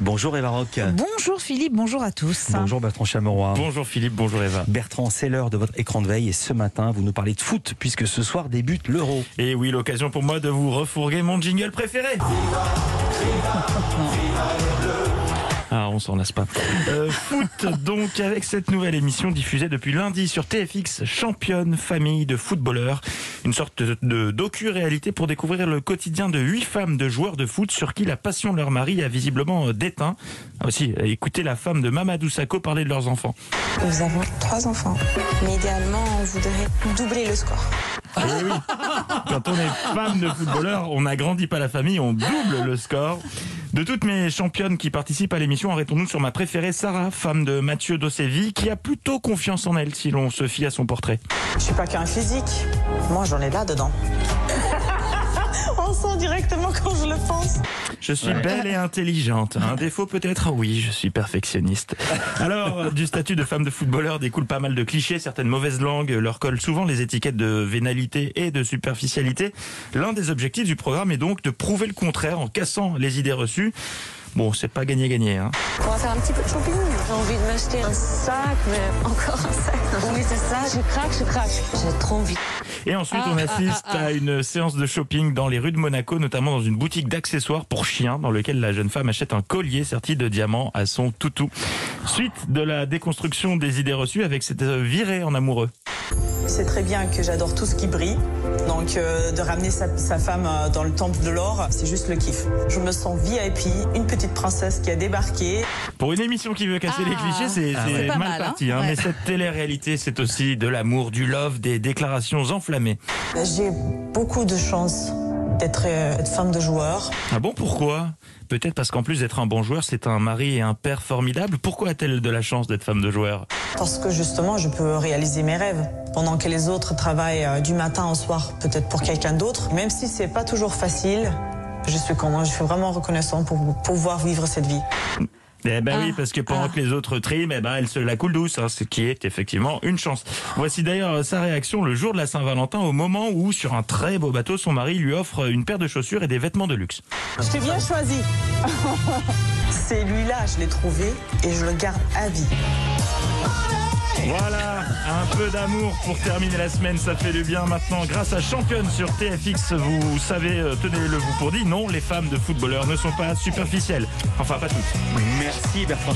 Bonjour Eva Rock. Bonjour Philippe, bonjour à tous. Bonjour Bertrand Chameroy. Bonjour Philippe, bonjour Eva. Bertrand, c'est l'heure de votre écran de veille et ce matin, vous nous parlez de foot puisque ce soir débute l'Euro. Et oui, l'occasion pour moi de vous refourguer mon jingle préféré. Ah, on s'en lasse pas. Euh, foot, donc, avec cette nouvelle émission diffusée depuis lundi sur TFX, championne famille de footballeurs. Une sorte de docu-réalité pour découvrir le quotidien de huit femmes de joueurs de foot sur qui la passion de leur mari a visiblement déteint. Ah, aussi, écoutez la femme de Mamadou Sakho parler de leurs enfants. Nous avons trois enfants, mais idéalement, on voudrait doubler le score. Oui. Quand on est femme de footballeur, on n'agrandit pas la famille, on double le score. De toutes mes championnes qui participent à l'émission, arrêtons-nous sur ma préférée, Sarah, femme de Mathieu Dossevi, qui a plutôt confiance en elle si l'on se fie à son portrait. Je suis pas qu'un physique, moi j'en ai là dedans. On sent directement quand je le pense. Je suis belle et intelligente. Un défaut peut-être? Oui, je suis perfectionniste. Alors, du statut de femme de footballeur découle pas mal de clichés. Certaines mauvaises langues leur collent souvent les étiquettes de vénalité et de superficialité. L'un des objectifs du programme est donc de prouver le contraire en cassant les idées reçues. Bon, c'est pas gagné-gagné. Hein. On va faire un petit peu de shopping. J'ai envie de m'acheter un sac, mais encore un sac. Oui, c'est ça, je craque, je craque. J'ai trop envie. Et ensuite, on assiste à une séance de shopping dans les rues de Monaco, notamment dans une boutique d'accessoires pour chiens, dans lequel la jeune femme achète un collier serti de diamants à son toutou. Suite de la déconstruction des idées reçues avec cette virée en amoureux. C'est très bien que j'adore tout ce qui brille. Donc euh, de ramener sa, sa femme euh, dans le temple de l'or, c'est juste le kiff. Je me sens VIP, une petite princesse qui a débarqué. Pour une émission qui veut casser Ah. les clichés, c'est Ah ouais. Mal mal, hein. parti. hein. Ouais. Mais cette télé-réalité, c'est aussi de l'amour, du love, des déclarations enflammées. J'ai beaucoup de chance d'être euh, femme de joueur. Ah bon, pourquoi? Peut-être parce qu'en plus d'être un bon joueur, c'est un mari et un père formidable. Pourquoi a-t-elle de la chance d'être femme de joueur? Parce que justement, je peux réaliser mes rêves. Pendant que les autres travaillent euh, du matin au soir, peut-être pour quelqu'un d'autre. Même si c'est pas toujours facile, je suis je suis vraiment reconnaissant pour pouvoir vivre cette vie. Eh ben Ah, oui, parce que pendant ah. que les autres triment, eh ben elle se la coule douce, hein, ce qui est effectivement une chance. Voici d'ailleurs sa réaction le jour de la Saint-Valentin, au moment où, sur un très beau bateau, son mari lui offre une paire de chaussures et des vêtements de luxe. Je t'ai bien choisi. c'est lui-là, je l'ai trouvé et je le garde à vie. Voilà, un peu d'amour pour terminer la semaine, ça fait du bien maintenant. Grâce à Championne sur TFX, vous savez, euh, tenez-le vous pour dit, non, les femmes de footballeurs ne sont pas superficielles. Enfin, pas toutes. Merci Bertrand